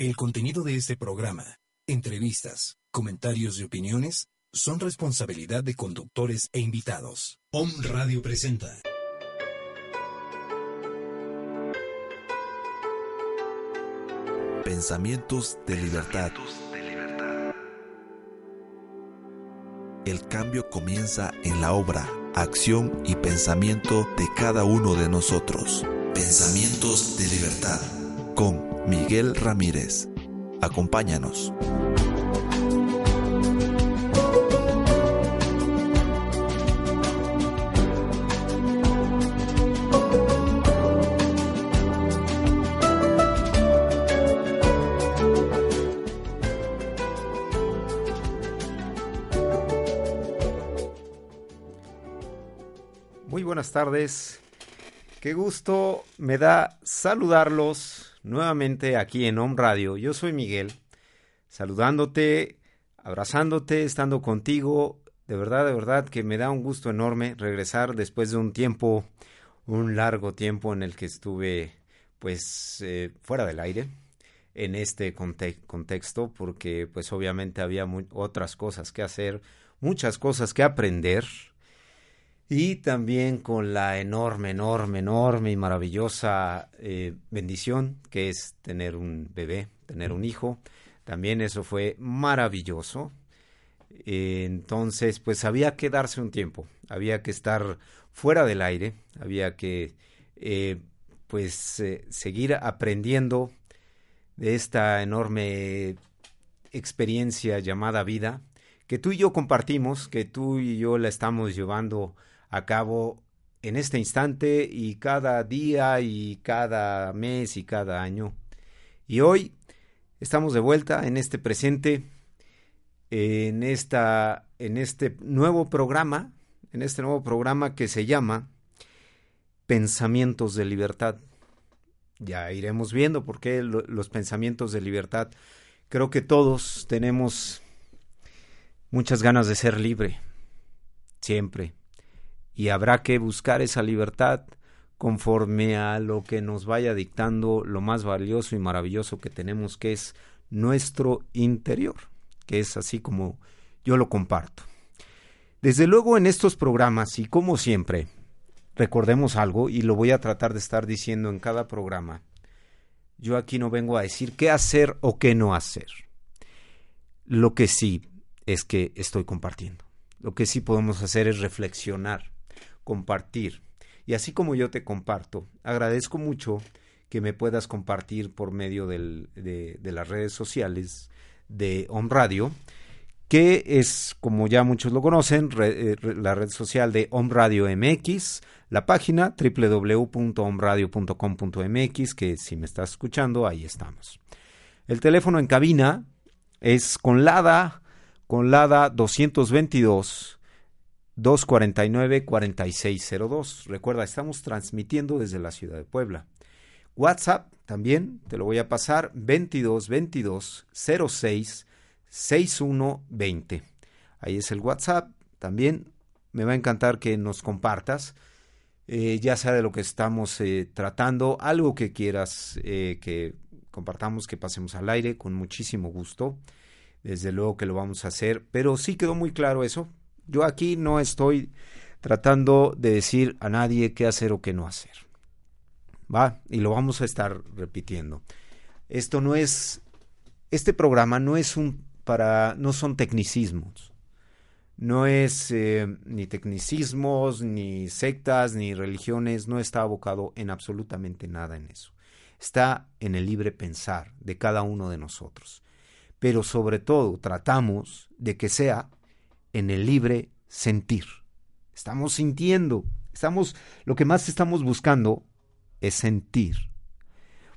El contenido de este programa, entrevistas, comentarios y opiniones son responsabilidad de conductores e invitados. Om Radio presenta. Pensamientos de libertad. El cambio comienza en la obra, acción y pensamiento de cada uno de nosotros. Pensamientos de libertad con Miguel Ramírez. Acompáñanos. Muy buenas tardes. Qué gusto me da saludarlos nuevamente aquí en Home Radio. Yo soy Miguel, saludándote, abrazándote, estando contigo. De verdad, de verdad que me da un gusto enorme regresar después de un tiempo, un largo tiempo en el que estuve pues eh, fuera del aire en este contexto porque pues obviamente había otras cosas que hacer, muchas cosas que aprender y también con la enorme, enorme, enorme y maravillosa eh, bendición que es tener un bebé, tener un hijo. También eso fue maravilloso. entonces, pues había que darse un tiempo, había que estar fuera del aire, había que, eh, pues, eh, seguir aprendiendo de esta enorme experiencia llamada vida que tú y yo compartimos, que tú y yo la estamos llevando a cabo en este instante y cada día y cada mes y cada año. Y hoy estamos de vuelta en este presente, en, esta, en este nuevo programa, en este nuevo programa que se llama Pensamientos de Libertad. Ya iremos viendo por qué los pensamientos de libertad. Creo que todos tenemos muchas ganas de ser libre, siempre y habrá que buscar esa libertad conforme a lo que nos vaya dictando lo más valioso y maravilloso que tenemos, que es nuestro interior, que es así como yo lo comparto. Desde luego en estos programas, y como siempre, recordemos algo, y lo voy a tratar de estar diciendo en cada programa, yo aquí no vengo a decir qué hacer o qué no hacer. Lo que sí es que estoy compartiendo. Lo que sí podemos hacer es reflexionar compartir. Y así como yo te comparto, agradezco mucho que me puedas compartir por medio de, las redes sociales de Home Radio, que es, como ya muchos lo conocen, eh, la red social de Home Radio MX, la página www.omradio.com.mx, que si me estás escuchando, ahí estamos. El teléfono en cabina es con LADA, con LADA 222 249-4602. Recuerda, estamos transmitiendo desde la ciudad de Puebla. WhatsApp también, te lo voy a pasar, 2222 06 6120. Ahí es el WhatsApp. También me va a encantar que nos compartas, eh, ya sea de lo que estamos eh, tratando, algo que quieras eh, que compartamos, que pasemos al aire, con muchísimo gusto. Desde luego que lo vamos a hacer, pero sí quedó muy claro eso, yo aquí no estoy tratando de decir a nadie qué hacer o qué no hacer. ¿Va? Y lo vamos a estar repitiendo. Esto no es este programa no es un para no son tecnicismos. No es eh, ni tecnicismos, ni sectas, ni religiones, no está abocado en absolutamente nada en eso. Está en el libre pensar de cada uno de nosotros. Pero sobre todo tratamos de que sea en el libre sentir. Estamos sintiendo, estamos lo que más estamos buscando es sentir.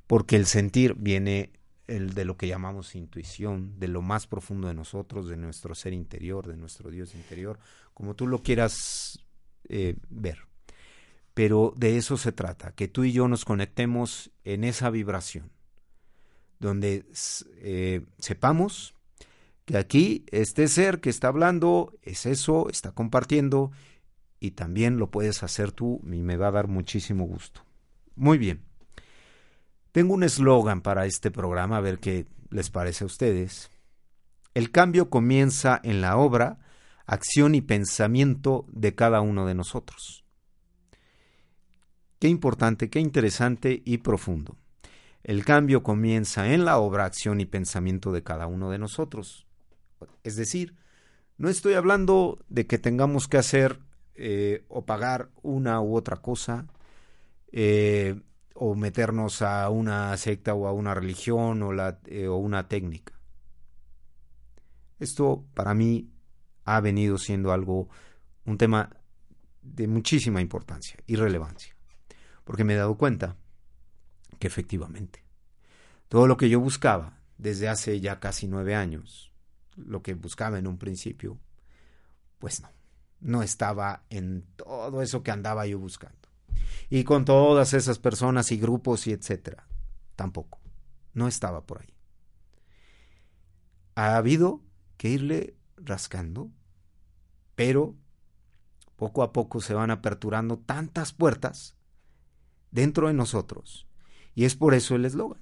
Porque el sentir viene el de lo que llamamos intuición, de lo más profundo de nosotros, de nuestro ser interior, de nuestro Dios interior, como tú lo quieras eh, ver. Pero de eso se trata, que tú y yo nos conectemos en esa vibración, donde eh, sepamos que aquí este ser que está hablando es eso, está compartiendo y también lo puedes hacer tú y me va a dar muchísimo gusto. Muy bien. Tengo un eslogan para este programa, a ver qué les parece a ustedes. El cambio comienza en la obra, acción y pensamiento de cada uno de nosotros. Qué importante, qué interesante y profundo. El cambio comienza en la obra, acción y pensamiento de cada uno de nosotros. Es decir, no estoy hablando de que tengamos que hacer eh, o pagar una u otra cosa, eh, o meternos a una secta o a una religión o, la, eh, o una técnica. Esto para mí ha venido siendo algo, un tema de muchísima importancia y relevancia, porque me he dado cuenta que efectivamente todo lo que yo buscaba desde hace ya casi nueve años, lo que buscaba en un principio, pues no, no estaba en todo eso que andaba yo buscando y con todas esas personas y grupos y etcétera. Tampoco. No estaba por ahí. Ha habido que irle rascando, pero poco a poco se van aperturando tantas puertas dentro de nosotros. Y es por eso el eslogan,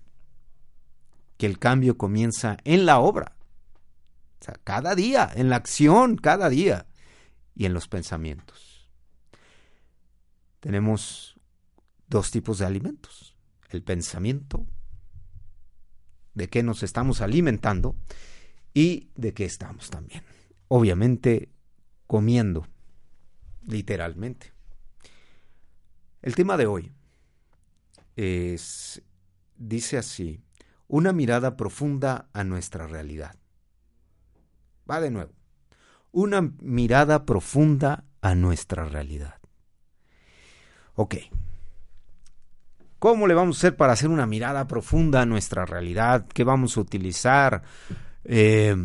que el cambio comienza en la obra. O sea, cada día, en la acción, cada día, y en los pensamientos tenemos dos tipos de alimentos. El pensamiento, de qué nos estamos alimentando y de qué estamos también. Obviamente comiendo, literalmente. El tema de hoy es, dice así, una mirada profunda a nuestra realidad. Va de nuevo. Una mirada profunda a nuestra realidad. Ok. ¿Cómo le vamos a hacer para hacer una mirada profunda a nuestra realidad? ¿Qué vamos a utilizar? Eh,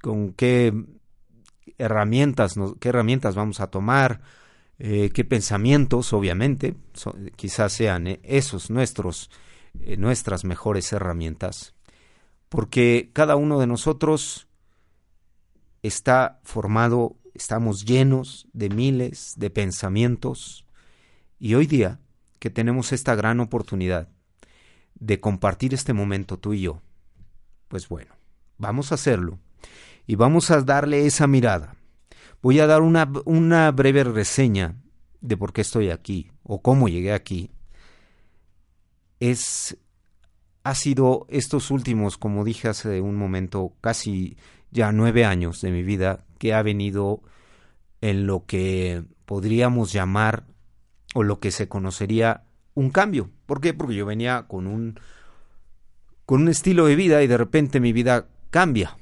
¿Con qué herramientas, qué herramientas vamos a tomar? Eh, ¿Qué pensamientos, obviamente? quizás sean eh, esos nuestros, nuestras mejores herramientas. Porque cada uno de nosotros está formado, estamos llenos de miles de pensamientos, y hoy día que tenemos esta gran oportunidad de compartir este momento tú y yo, pues bueno, vamos a hacerlo y vamos a darle esa mirada. Voy a dar una, una breve reseña de por qué estoy aquí o cómo llegué aquí. Es ha sido estos últimos, como dije hace un momento, casi ya nueve años de mi vida que ha venido en lo que podríamos llamar o lo que se conocería un cambio. ¿Por qué? Porque yo venía con un con un estilo de vida y de repente mi vida cambia.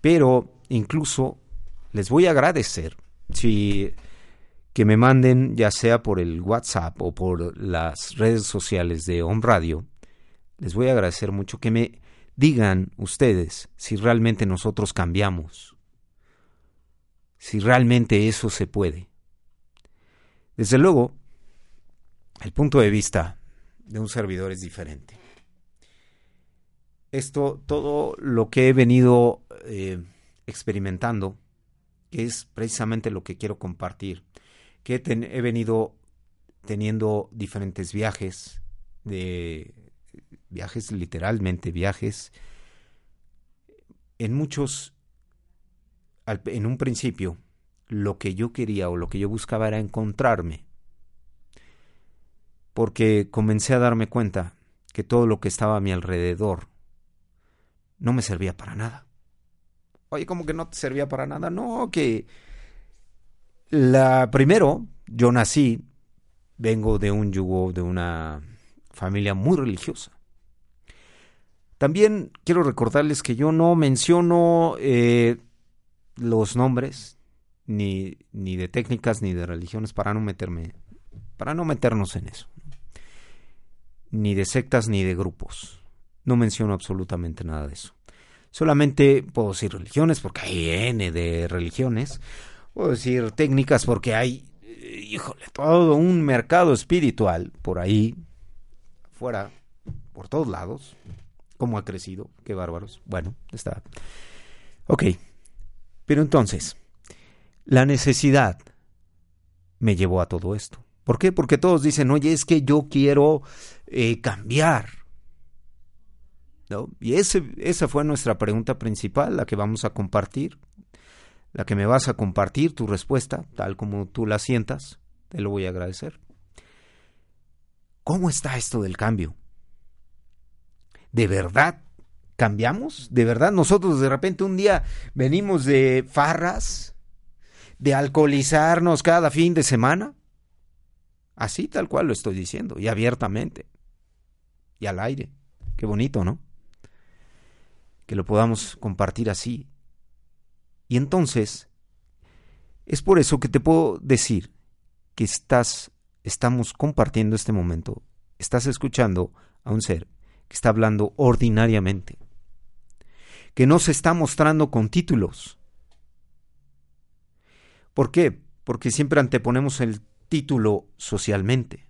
Pero incluso les voy a agradecer si que me manden ya sea por el WhatsApp o por las redes sociales de Home Radio. Les voy a agradecer mucho que me digan ustedes si realmente nosotros cambiamos. Si realmente eso se puede. Desde luego, el punto de vista de un servidor es diferente. Esto, todo lo que he venido eh, experimentando, que es precisamente lo que quiero compartir, que he venido teniendo diferentes viajes, de viajes literalmente, viajes en muchos, en un principio, lo que yo quería o lo que yo buscaba era encontrarme. Porque comencé a darme cuenta que todo lo que estaba a mi alrededor no me servía para nada. Oye, ¿cómo que no te servía para nada? No, que la primero, yo nací, vengo de un yugo, de una familia muy religiosa. También quiero recordarles que yo no menciono eh, los nombres ni, ni de técnicas ni de religiones para no meterme, para no meternos en eso. Ni de sectas ni de grupos. No menciono absolutamente nada de eso. Solamente puedo decir religiones porque hay N de religiones. Puedo decir técnicas porque hay, híjole, todo un mercado espiritual por ahí, fuera, por todos lados. ¿Cómo ha crecido? Qué bárbaros. Bueno, está. Ok. Pero entonces, la necesidad me llevó a todo esto. ¿Por qué? Porque todos dicen, oye, es que yo quiero eh, cambiar. ¿No? Y ese, esa fue nuestra pregunta principal, la que vamos a compartir, la que me vas a compartir tu respuesta, tal como tú la sientas, te lo voy a agradecer. ¿Cómo está esto del cambio? ¿De verdad cambiamos? ¿De verdad nosotros de repente un día venimos de farras, de alcoholizarnos cada fin de semana? Así tal cual lo estoy diciendo, y abiertamente, y al aire. Qué bonito, ¿no? Que lo podamos compartir así. Y entonces, es por eso que te puedo decir que estás, estamos compartiendo este momento, estás escuchando a un ser que está hablando ordinariamente, que no se está mostrando con títulos. ¿Por qué? Porque siempre anteponemos el título socialmente.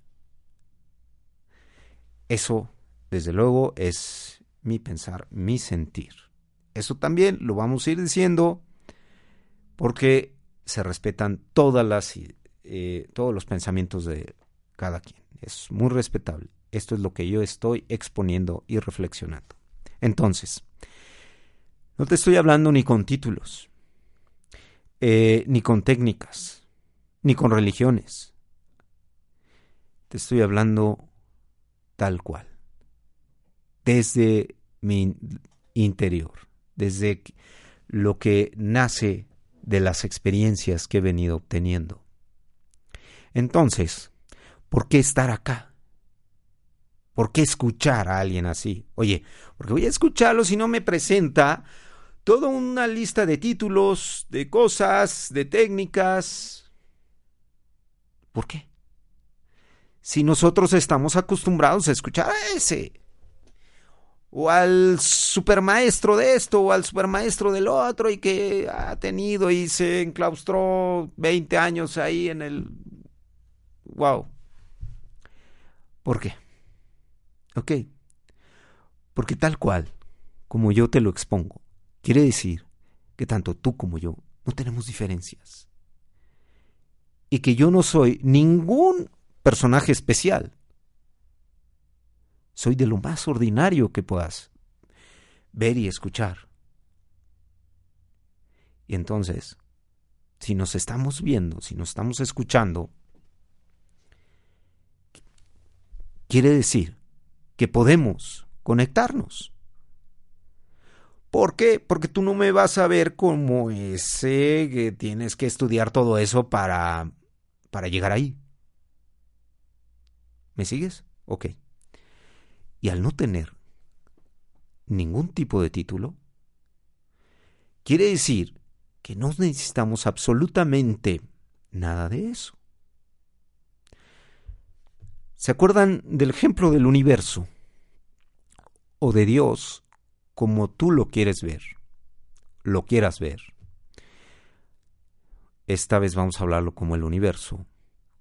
Eso, desde luego, es mi pensar, mi sentir. Eso también lo vamos a ir diciendo porque se respetan todas las, eh, todos los pensamientos de cada quien. Es muy respetable. Esto es lo que yo estoy exponiendo y reflexionando. Entonces, no te estoy hablando ni con títulos, eh, ni con técnicas, ni con religiones. Te estoy hablando tal cual, desde mi interior, desde lo que nace de las experiencias que he venido obteniendo. Entonces, ¿por qué estar acá? ¿Por qué escuchar a alguien así? Oye, porque voy a escucharlo si no me presenta toda una lista de títulos, de cosas, de técnicas. ¿Por qué? Si nosotros estamos acostumbrados a escuchar a ese, o al supermaestro de esto, o al supermaestro del otro, y que ha tenido y se enclaustró 20 años ahí en el... ¡Wow! ¿Por qué? Ok. Porque tal cual, como yo te lo expongo, quiere decir que tanto tú como yo no tenemos diferencias. Y que yo no soy ningún personaje especial. Soy de lo más ordinario que puedas ver y escuchar. Y entonces, si nos estamos viendo, si nos estamos escuchando, quiere decir que podemos conectarnos. ¿Por qué? Porque tú no me vas a ver como ese que tienes que estudiar todo eso para, para llegar ahí. ¿Me sigues? Ok. Y al no tener ningún tipo de título, quiere decir que no necesitamos absolutamente nada de eso. ¿Se acuerdan del ejemplo del universo? O de Dios como tú lo quieres ver, lo quieras ver. Esta vez vamos a hablarlo como el universo.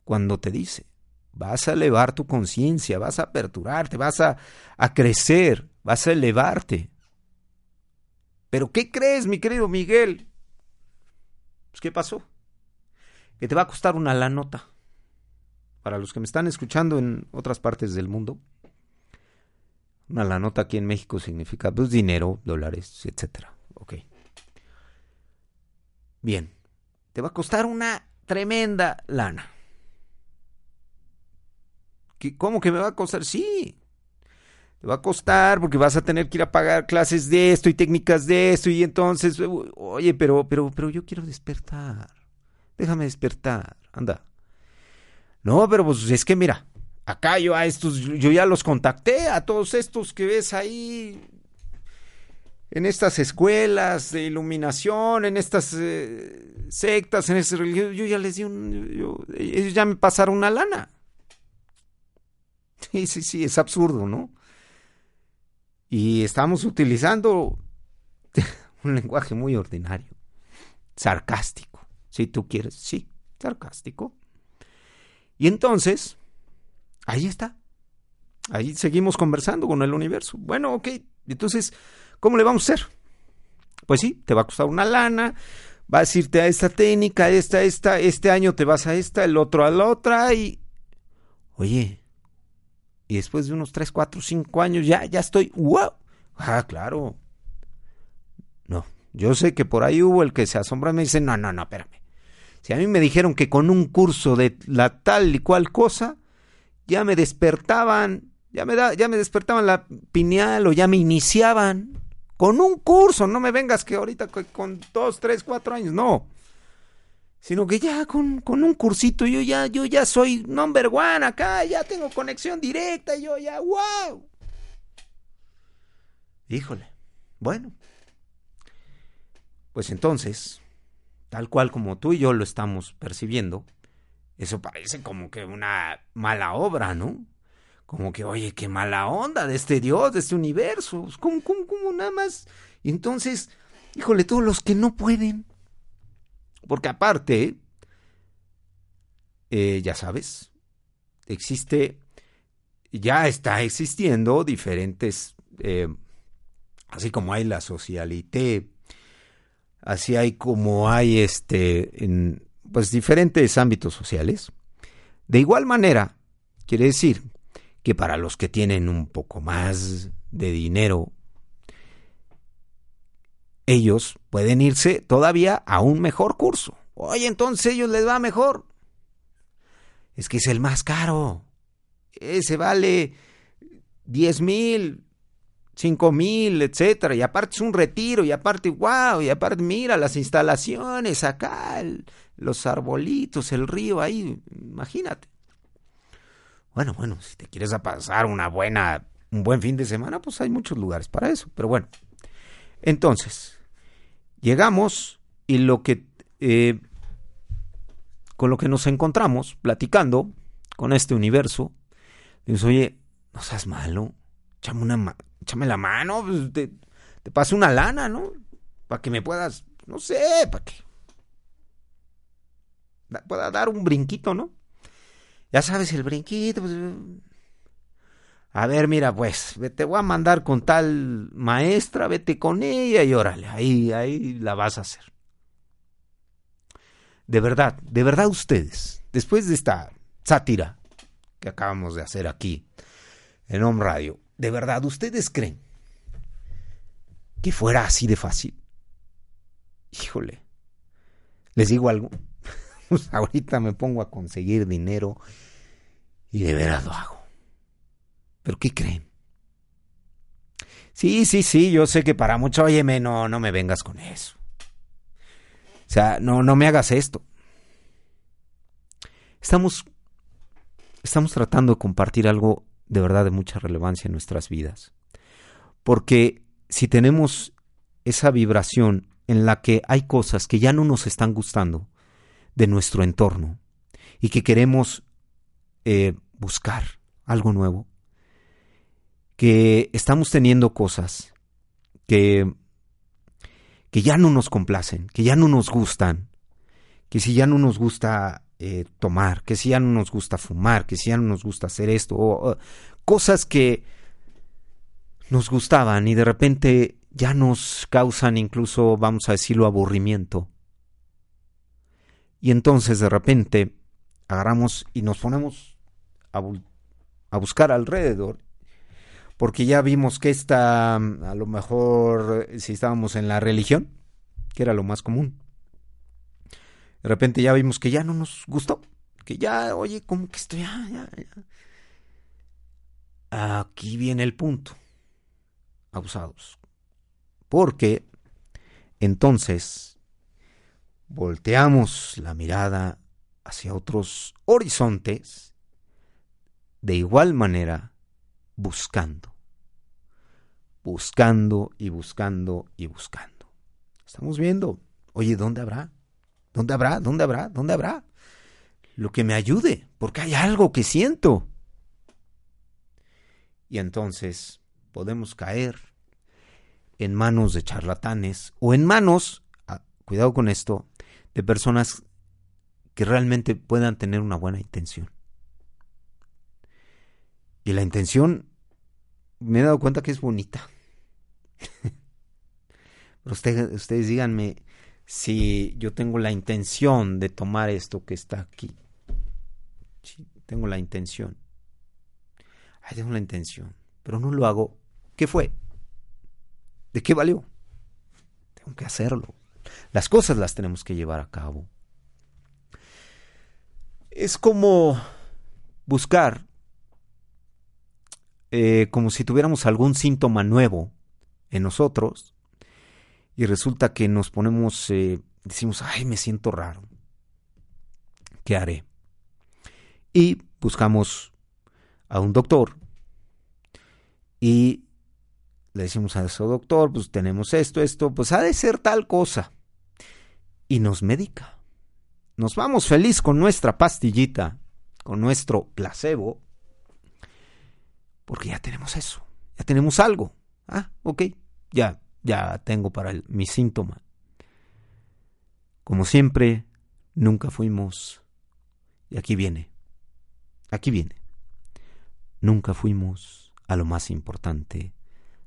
Cuando te dice, vas a elevar tu conciencia, vas a aperturarte, vas a, a crecer, vas a elevarte. Pero ¿qué crees, mi querido Miguel? Pues, ¿Qué pasó? Que te va a costar una la nota para los que me están escuchando en otras partes del mundo, una la nota aquí en México significa pues, dinero, dólares, etcétera. Ok. Bien. Te va a costar una tremenda lana. ¿Cómo que me va a costar? Sí. Te va a costar porque vas a tener que ir a pagar clases de esto y técnicas de esto y entonces, oye, pero, pero, pero yo quiero despertar. Déjame despertar. Anda. No, pero pues es que mira, acá yo a estos, yo ya los contacté, a todos estos que ves ahí en estas escuelas de iluminación, en estas eh, sectas, en ese religión, yo ya les di un, ellos ya me pasaron una lana. Sí, sí, sí, es absurdo, ¿no? Y estamos utilizando un lenguaje muy ordinario, sarcástico, si tú quieres, sí, sarcástico. Y entonces, ahí está. Ahí seguimos conversando con el universo. Bueno, ok, entonces, ¿cómo le vamos a hacer? Pues sí, te va a costar una lana, vas a irte a esta técnica, esta, esta, este año te vas a esta, el otro a la otra y... Oye, Y después de unos 3, 4, 5 años ya, ya estoy, wow. Ah, claro. No, yo sé que por ahí hubo el que se asombra y me dice, no, no, no, espérame. Si a mí me dijeron que con un curso de la tal y cual cosa, ya me despertaban, ya me, da, ya me despertaban la pineal o ya me iniciaban. Con un curso, no me vengas que ahorita con dos, tres, cuatro años, no. Sino que ya con, con un cursito yo ya, yo ya soy number one acá, ya tengo conexión directa, yo ya, wow. Híjole, bueno. Pues entonces, tal cual como tú y yo lo estamos percibiendo, eso parece como que una mala obra, ¿no? Como que, oye, qué mala onda de este Dios, de este universo. ¿Cómo, cómo, cómo nada más? Entonces, híjole, todos los que no pueden. Porque aparte, eh, ya sabes, existe, ya está existiendo diferentes, eh, así como hay la socialité, así hay como hay este, en, pues diferentes ámbitos sociales. De igual manera, quiere decir que para los que tienen un poco más de dinero, ellos pueden irse todavía a un mejor curso. Oye, entonces ellos les va mejor. Es que es el más caro. Ese vale 10 mil, 5 mil, etcétera. Y aparte es un retiro, y aparte, wow, y aparte, mira las instalaciones acá, los arbolitos, el río ahí, imagínate. Bueno, bueno, si te quieres a pasar una buena, un buen fin de semana, pues hay muchos lugares para eso. Pero bueno, entonces, llegamos y lo que, eh, con lo que nos encontramos platicando con este universo, dices, oye, no seas malo, échame, una, échame la mano, pues, te, te paso una lana, ¿no? Para que me puedas, no sé, para que pueda dar un brinquito, ¿no? Ya sabes, el brinquito. Pues, a ver, mira, pues, te voy a mandar con tal maestra, vete con ella y órale, ahí, ahí la vas a hacer. De verdad, de verdad ustedes, después de esta sátira que acabamos de hacer aquí en Home Radio, de verdad, ¿ustedes creen que fuera así de fácil? Híjole, les digo algo, pues ahorita me pongo a conseguir dinero y de veras lo hago. ¿Pero qué creen? Sí, sí, sí, yo sé que para mucho, óyeme, no, no me vengas con eso. O sea, no, no me hagas esto. Estamos, estamos tratando de compartir algo de verdad de mucha relevancia en nuestras vidas. Porque si tenemos esa vibración en la que hay cosas que ya no nos están gustando, de nuestro entorno y que queremos eh, buscar algo nuevo, que estamos teniendo cosas que, que ya no nos complacen, que ya no nos gustan, que si ya no nos gusta eh, tomar, que si ya no nos gusta fumar, que si ya no nos gusta hacer esto, o, cosas que nos gustaban y de repente ya nos causan incluso, vamos a decirlo, aburrimiento. Y entonces de repente agarramos y nos ponemos a, a buscar alrededor porque ya vimos que esta, a lo mejor, si estábamos en la religión, que era lo más común, de repente ya vimos que ya no nos gustó, que ya, oye, como que estoy, ya, ya, ya. Aquí viene el punto, abusados, porque entonces volteamos la mirada hacia otros horizontes, de igual manera buscando, buscando y buscando y buscando. Estamos viendo, oye, ¿dónde habrá? ¿Dónde habrá? ¿Dónde habrá? ¿Dónde habrá? Lo que me ayude, porque hay algo que siento. Y entonces podemos caer en manos de charlatanes o en manos, ah, cuidado con esto, de personas que realmente puedan tener una buena intención. Y la intención, me he dado cuenta que es bonita. Pero ustedes díganme si yo tengo la intención de tomar esto que está aquí. tengo la intención. Tengo la intención, pero no lo hago. ¿Qué fue? ¿De qué valió? Tengo que hacerlo. Las cosas las tenemos que llevar a cabo. Es como buscar, eh, como si tuviéramos algún síntoma nuevo en nosotros y resulta que nos ponemos, eh, decimos, ay, me siento raro. ¿Qué haré? Y buscamos a un doctor y le decimos a ese doctor, pues tenemos esto, esto, pues ha de ser tal cosa. Y nos medica. Nos vamos feliz con nuestra pastillita, con nuestro placebo, porque ya tenemos eso, ya tenemos algo. Ah, ok, ya, ya tengo para mi síntoma. Como siempre, nunca fuimos, y aquí viene, aquí viene, nunca fuimos a lo más importante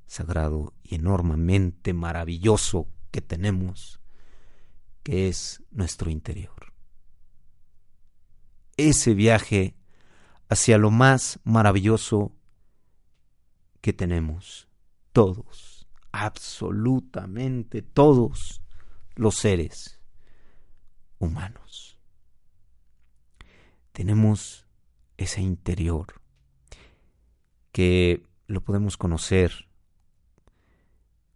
sagrado y enormemente maravilloso que tenemos, que es nuestro interior. Ese viaje hacia lo más maravilloso que tenemos, todos, absolutamente todos los seres humanos. Tenemos ese interior que lo podemos conocer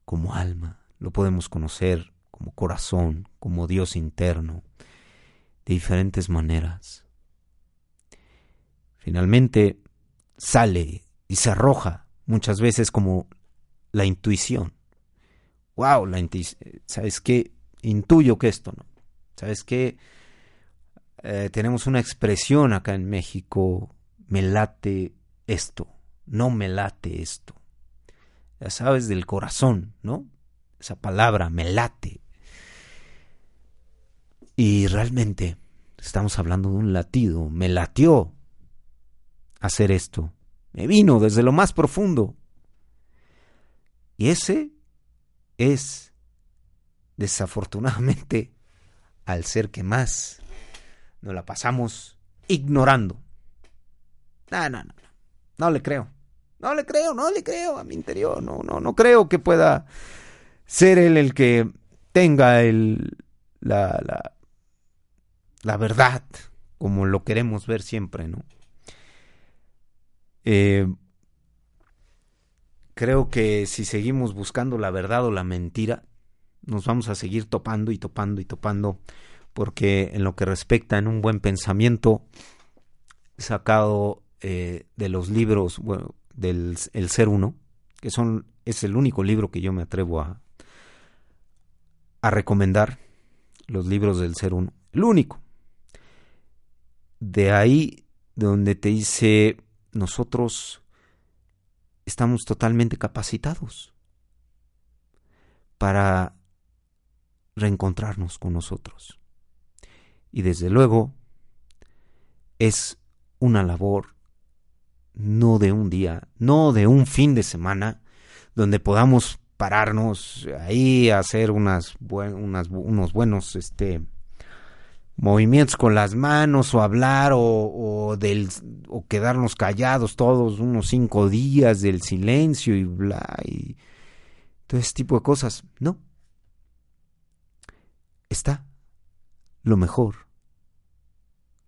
como alma, lo podemos conocer como corazón, como Dios interno, de diferentes maneras. Finalmente sale y se arroja muchas veces como la intuición. Wow, la ¿sabes qué? Intuyo que esto, ¿no? ¿Sabes qué? Eh, tenemos una expresión acá en México, me late esto, no me late esto ya sabes, del corazón, ¿no? Esa palabra me late. Y realmente estamos hablando de un latido, me latió hacer esto, me vino desde lo más profundo. Y ese es, desafortunadamente, al ser que más nos la pasamos ignorando. No, no, no, no, no le creo. No le creo, no le creo a mi interior, no, no, no creo que pueda ser él el que tenga el, la, la, la verdad, como lo queremos ver siempre, ¿no? Eh, creo que si seguimos buscando la verdad o la mentira, nos vamos a seguir topando y topando y topando, porque en lo que respecta en un buen pensamiento, sacado eh, de los libros, del El Ser Uno, que son, es el único libro que yo me atrevo a, a recomendar, los libros del Ser Uno, el único. De ahí donde te dice, nosotros estamos totalmente capacitados para reencontrarnos con nosotros. Y desde luego es una labor no de un día, no de un fin de semana, donde podamos pararnos ahí hacer unas, unos buenos este, movimientos con las manos o hablar o, del, o quedarnos callados todos unos cinco días del silencio y bla y todo ese tipo de cosas. No. Está lo mejor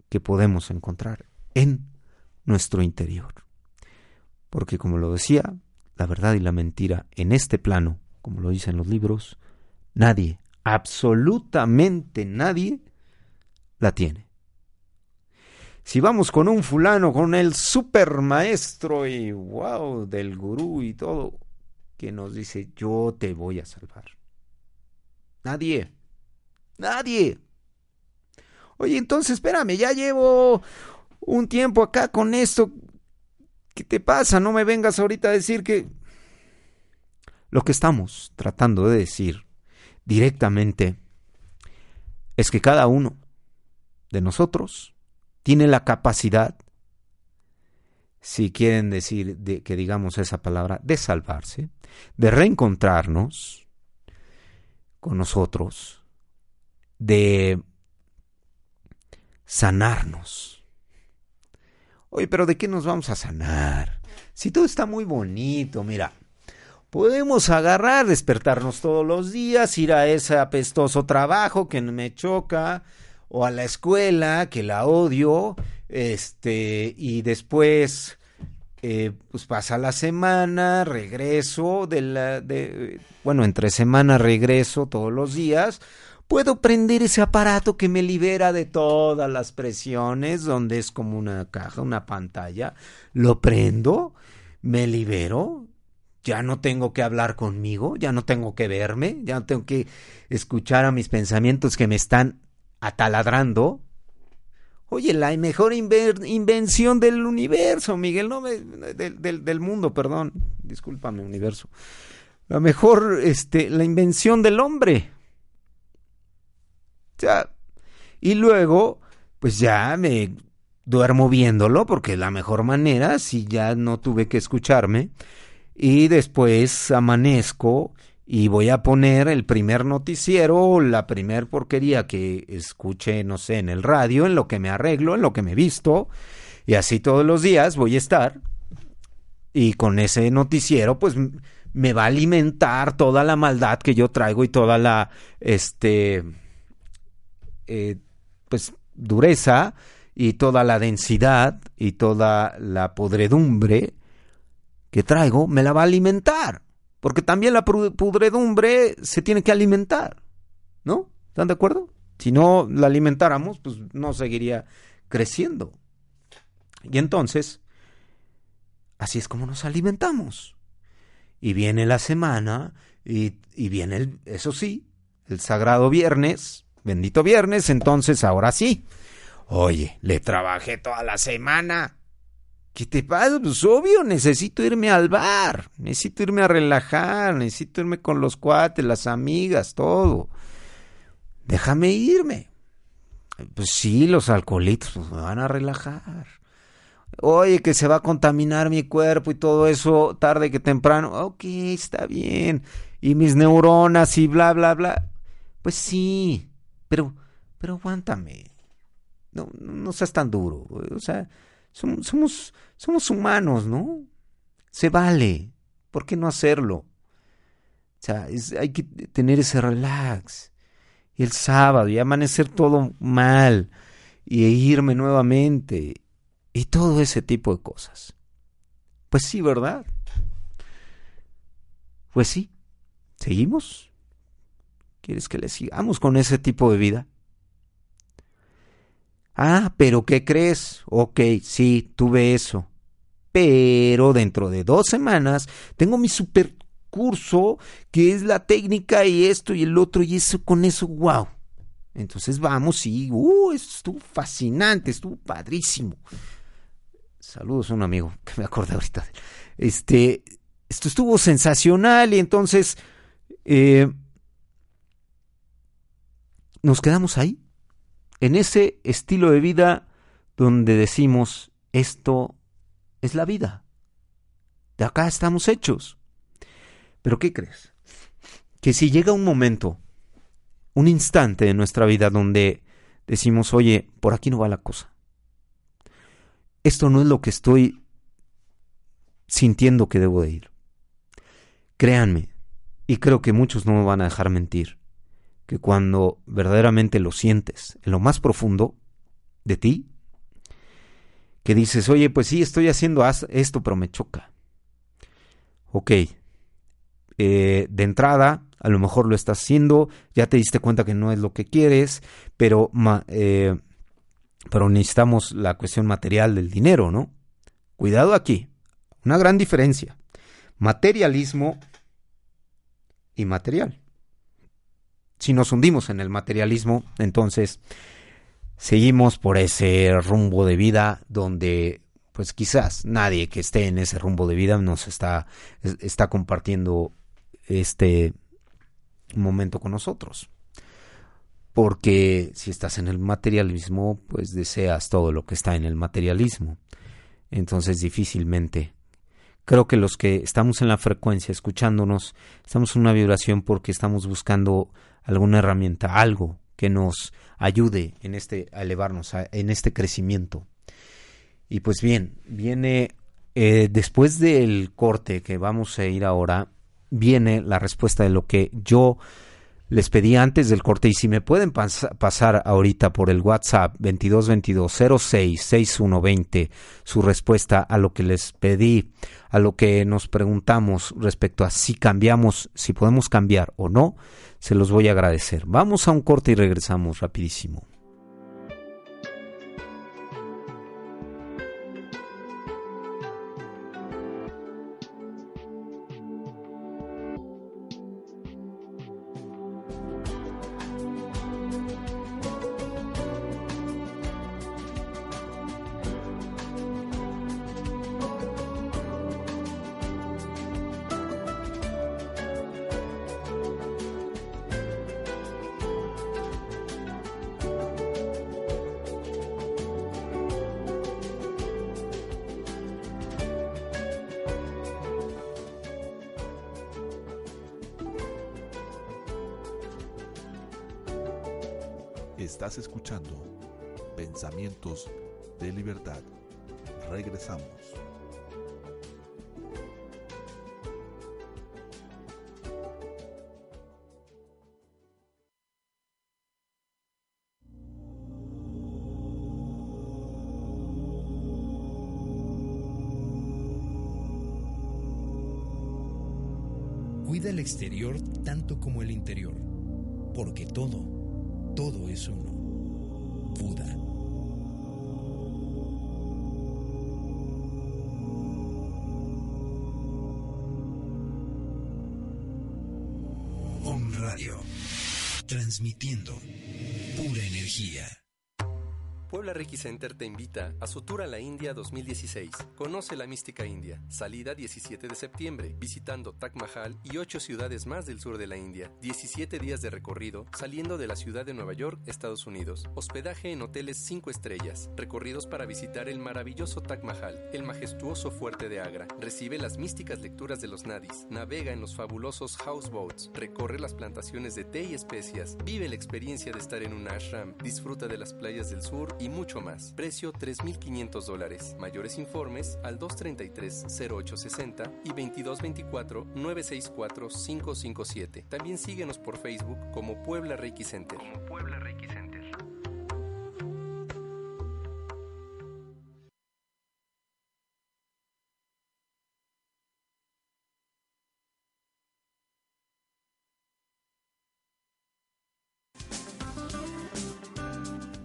que podemos encontrar en nuestro interior. Porque como lo decía, la verdad y la mentira en este plano, como lo dicen los libros, nadie, absolutamente nadie, la tiene. Si vamos con un fulano, con el super maestro y wow, del gurú y todo, que nos dice, yo te voy a salvar. Nadie. Nadie. Oye, entonces espérame, ya llevo un tiempo acá con esto. ¿Qué te pasa? No me vengas ahorita a decir que... Lo que estamos tratando de decir directamente es que cada uno de nosotros tiene la capacidad, si quieren decir de, que digamos esa palabra, de salvarse, de reencontrarnos con nosotros, de sanarnos Oye, pero ¿de qué nos vamos a sanar? si todo está muy bonito, mira, podemos agarrar, despertarnos todos los días, ir a ese apestoso trabajo que me choca, o a la escuela que la odio, este, y después, eh, pues pasa la semana, regreso de la, de, bueno, entre semana regreso todos los días, puedo prender ese aparato que me libera de todas las presiones, donde es como una caja, una pantalla, lo prendo, me libero, ya no tengo que hablar conmigo, ya no tengo que verme, ya no tengo que escuchar a mis pensamientos que me están ataladrando. Oye, la mejor invención del universo, Miguel, no me, del, del, mundo, perdón, discúlpame, universo. La mejor, este, la invención del hombre. Ya. Y luego, pues ya me duermo viéndolo, porque la mejor manera, si ya no tuve que escucharme, y después amanezco y voy a poner el primer noticiero, la primer porquería que escuche, no sé, en el radio, en lo que me arreglo, en lo que me visto, y así todos los días voy a estar. Y con ese noticiero, pues me va a alimentar toda la maldad que yo traigo y toda la, este, eh, pues, dureza y toda la densidad y toda la podredumbre que traigo me la va a alimentar. Porque también la pudredumbre se tiene que alimentar. ¿No? ¿Están de acuerdo? Si no la alimentáramos, pues no seguiría creciendo. Y entonces, así es como nos alimentamos. Y viene la semana y, y viene, el, eso sí, el sagrado viernes, bendito viernes, entonces ahora sí. Oye, le trabajé toda la semana. ¿Qué te pasa? Pues obvio, necesito irme al bar, necesito irme a relajar, necesito irme con los cuates, las amigas, todo. Déjame irme. Pues sí, los alcoholitos pues, me van a relajar. Oye, que se va a contaminar mi cuerpo y todo eso tarde que temprano. Ok, está bien. Y mis neuronas y bla, bla, bla. Pues sí, pero, pero aguántame. No, no seas tan duro. O sea, somos, somos, humanos, ¿no? Se vale. ¿Por qué no hacerlo? O sea, hay que tener ese relax. Y el sábado, y amanecer todo mal, y irme nuevamente, y todo ese tipo de cosas. Pues sí, ¿verdad? Pues sí. ¿Seguimos? ¿Quieres que le sigamos con ese tipo de vida? Ah, pero ¿qué crees? Ok, sí, tuve eso. Pero dentro de dos semanas tengo mi super curso que es la técnica y esto y el otro y eso con eso, wow. Entonces vamos y, uh, estuvo fascinante, estuvo padrísimo. Saludos a un amigo que me acordé ahorita. Este, esto estuvo sensacional y entonces eh, nos quedamos ahí en ese estilo de vida donde decimos, esto es la vida. De acá estamos hechos. Pero ¿qué crees? Que si llega un momento, un instante de nuestra vida donde decimos, oye, por aquí no va la cosa. Esto no es lo que estoy sintiendo que debo de ir. Créanme, y creo que muchos no me van a dejar mentir que cuando verdaderamente lo sientes en lo más profundo de ti, que dices, oye, pues sí, estoy haciendo esto, pero me choca. Ok, eh, de entrada, a lo mejor lo estás haciendo, ya te diste cuenta que no es lo que quieres, pero, eh, pero necesitamos la cuestión material del dinero, ¿no? Cuidado aquí, una gran diferencia. Materialismo y material si nos hundimos en el materialismo, entonces seguimos por ese rumbo de vida donde pues quizás nadie que esté en ese rumbo de vida nos está, está compartiendo este momento con nosotros. Porque si estás en el materialismo, pues deseas todo lo que está en el materialismo. Entonces difícilmente. Creo que los que estamos en la frecuencia escuchándonos, estamos en una vibración porque estamos buscando alguna herramienta, algo que nos ayude en este a elevarnos, en este crecimiento. Y pues bien, viene eh, después del corte que vamos a ir ahora, viene la respuesta de lo que yo les pedí antes del corte y si me pueden pasar ahorita por el WhatsApp 2222066120 su respuesta a lo que les pedí, a lo que nos preguntamos respecto a si cambiamos, si podemos cambiar o no, se los voy a agradecer. Vamos a un corte y regresamos rapidísimo. Center te invita a su tour a la India 2016. Conoce la mística india. Salida 17 de septiembre, visitando Taj Mahal y 8 ciudades más del sur de la India. 17 días de recorrido, saliendo de la ciudad de Nueva York, Estados Unidos. Hospedaje en hoteles 5 estrellas. Recorridos para visitar el maravilloso Taj Mahal, el majestuoso fuerte de Agra. Recibe las místicas lecturas de los nadis. Navega en los fabulosos houseboats. Recorre las plantaciones de té y especias. Vive la experiencia de estar en un ashram. Disfruta de las playas del sur y mucho más. Precio 3.500 dólares. Mayores informes al 233-0860 y 2224-964-557. También síguenos por Facebook como Puebla Reiki Center. Como Puebla Reiki Center.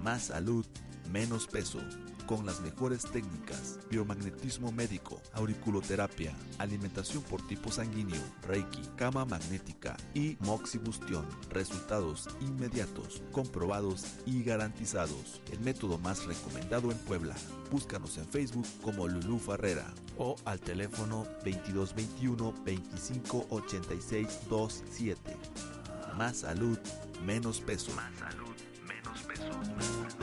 Más salud menos peso, con las mejores técnicas, biomagnetismo médico, auriculoterapia, alimentación por tipo sanguíneo, reiki, cama magnética y moxibustión. Resultados inmediatos, comprobados y garantizados. El método más recomendado en Puebla. Búscanos en Facebook como Lulú Farrera o al teléfono 2221 2586 27. Más salud, menos peso. Más salud, menos peso.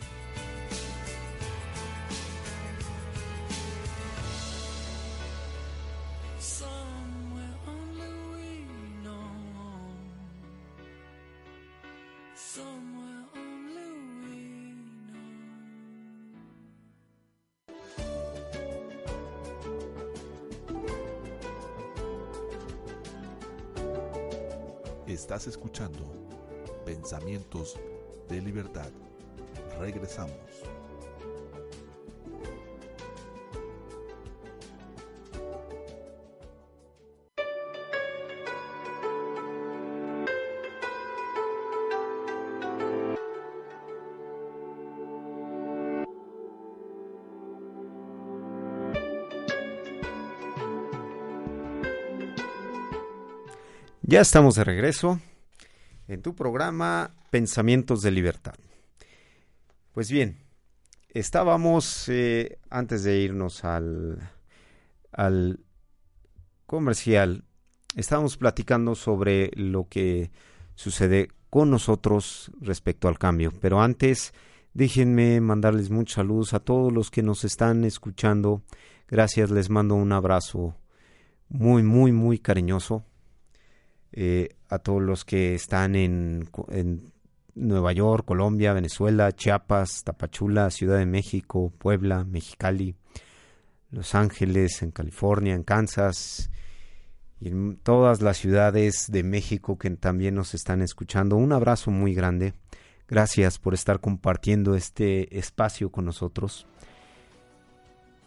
Escuchando Pensamientos de Libertad. Regresamos. Ya estamos de regreso en tu programa Pensamientos de Libertad. Pues bien, estábamos, eh, antes de irnos al, al comercial, estábamos platicando sobre lo que sucede con nosotros respecto al cambio. Pero antes, déjenme mandarles muchos saludos a todos los que nos están escuchando. Gracias, les mando un abrazo muy, muy, muy cariñoso eh, a todos los que están en, en, Nueva York, Colombia, Venezuela, Chiapas, Tapachula, Ciudad de México, Puebla, Mexicali, Los Ángeles, en California, en Kansas y en todas las ciudades de México que también nos están escuchando. Un abrazo muy grande. Gracias por estar compartiendo este espacio con nosotros.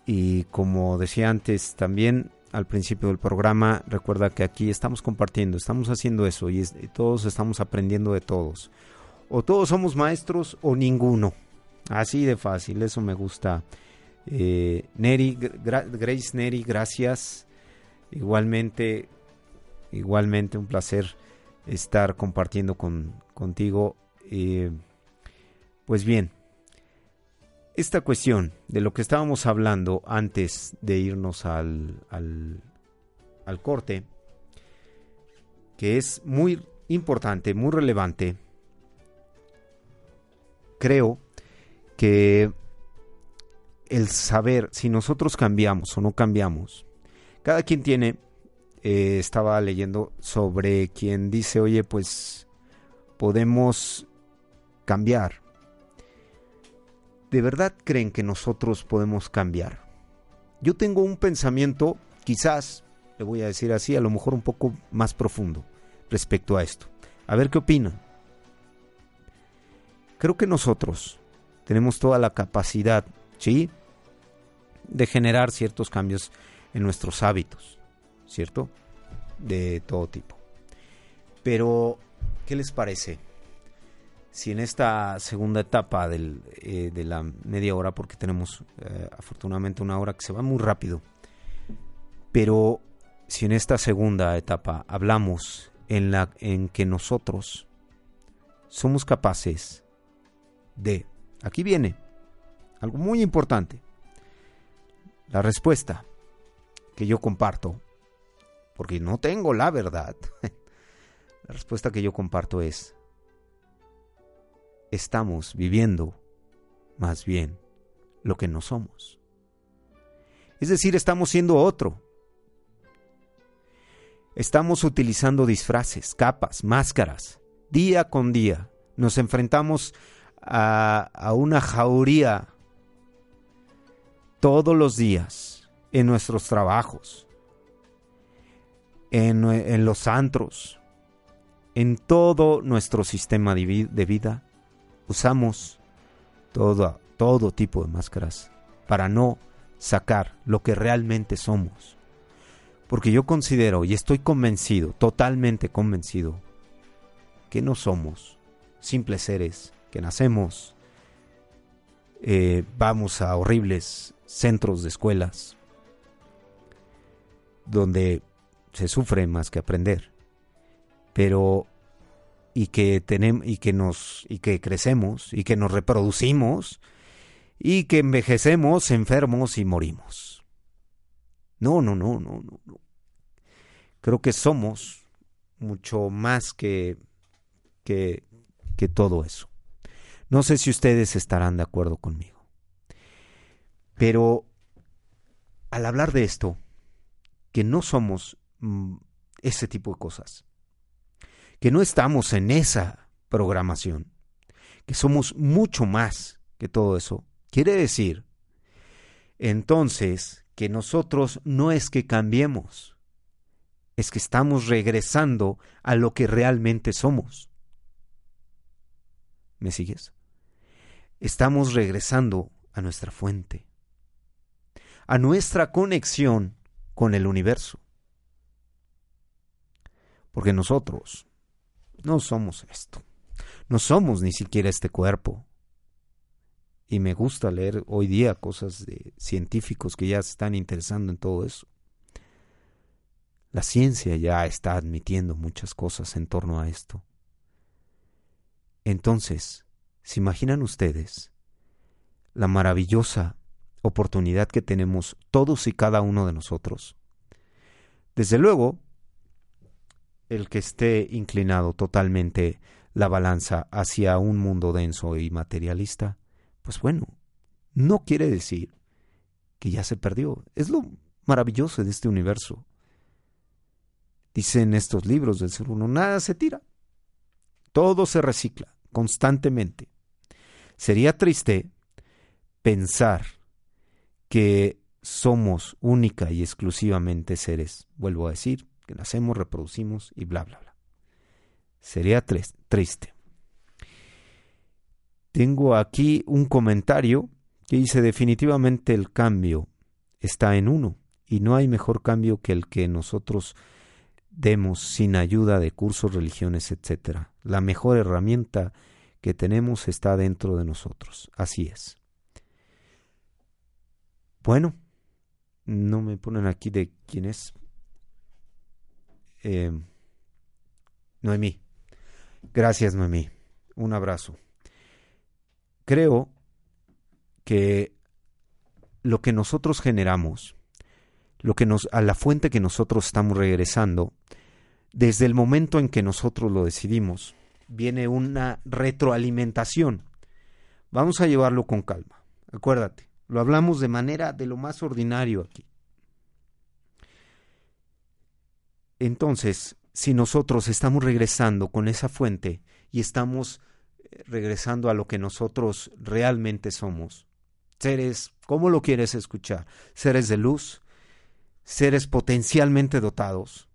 Y como decía antes, también al principio del programa, recuerda que aquí estamos compartiendo, estamos haciendo eso y, todos estamos aprendiendo de todos. O todos somos maestros o ninguno. Así de fácil, eso me gusta. Eh, Neri, Grace Neri, gracias. Igualmente, igualmente un placer estar compartiendo con, contigo. Eh, pues bien, esta cuestión de lo que estábamos hablando antes de irnos al, al, al corte, que es muy importante, muy relevante, creo que el saber si nosotros cambiamos o no cambiamos, cada quien tiene, eh, estaba leyendo sobre quien dice, oye, pues podemos cambiar, ¿de verdad creen que nosotros podemos cambiar? Yo tengo un pensamiento, quizás, le voy a decir así, a lo mejor un poco más profundo respecto a esto. A ver qué opinan. Creo que nosotros tenemos toda la capacidad, ¿sí? De generar ciertos cambios en nuestros hábitos, ¿cierto? De todo tipo. Pero, ¿qué les parece? Si en esta segunda etapa eh, de la media hora, porque tenemos eh, afortunadamente una hora que se va muy rápido, pero si en esta segunda etapa hablamos en, la, en que nosotros somos capaces de, aquí viene algo muy importante, la respuesta que yo comparto, porque no tengo la verdad, la respuesta que yo comparto es, estamos viviendo más bien lo que no somos. Es decir, estamos siendo otro. Estamos utilizando disfraces, capas, máscaras. Día con día nos enfrentamos a, una jauría todos los días en nuestros trabajos, en, los antros, en todo nuestro sistema de vida usamos todo, todo tipo de máscaras para no sacar lo que realmente somos. Porque yo considero y estoy convencido, totalmente convencido, que no somos simples seres que nacemos, eh, vamos a horribles centros de escuelas donde se sufre más que aprender. Pero y que tenemos y que nos y que crecemos y que nos reproducimos y que envejecemos enfermos y morimos. No, no, no, no, no. Creo que somos mucho más que, que, que todo eso. No sé si ustedes estarán de acuerdo conmigo. Pero al hablar de esto, que no somos mm, ese tipo de cosas, que no estamos en esa programación, que somos mucho más que todo eso. Quiere decir, entonces, que nosotros no es que cambiemos, es que estamos regresando a lo que realmente somos. ¿Me sigues? Estamos regresando a nuestra fuente, a nuestra conexión con el universo. Porque nosotros no somos esto. No somos ni siquiera este cuerpo. Y me gusta leer hoy día cosas de científicos que ya se están interesando en todo eso. La ciencia ya está admitiendo muchas cosas en torno a esto. Entonces, ¿se imaginan ustedes la maravillosa oportunidad que tenemos todos y cada uno de nosotros? Desde luego, el que esté inclinado totalmente la balanza hacia un mundo denso y materialista, pues bueno, no quiere decir que ya se perdió. Es lo maravilloso de este universo. Dicen estos libros del ser uno, nada se tira. Todo se recicla constantemente. Sería triste pensar que somos única y exclusivamente seres, vuelvo a decir, que nacemos, reproducimos y bla, bla, bla. Sería triste. Tengo aquí un comentario que dice definitivamente el cambio está en uno y no hay mejor cambio que el que nosotros demos sin ayuda de cursos, religiones, etc. La mejor herramienta que tenemos está dentro de nosotros. Así es. Bueno, no me ponen aquí de quién es. Eh, Noemí. Gracias, Noemí. Un abrazo. Creo que lo que nosotros generamos, lo que nos, a la fuente que nosotros estamos regresando, desde el momento en que nosotros lo decidimos, viene una retroalimentación. Vamos a llevarlo con calma. Acuérdate, lo hablamos de manera de lo más ordinario aquí. Entonces, si nosotros estamos regresando con esa fuente y estamos eh, regresando a lo que nosotros realmente somos, seres, ¿cómo lo quieres escuchar? Seres de luz, seres potencialmente dotados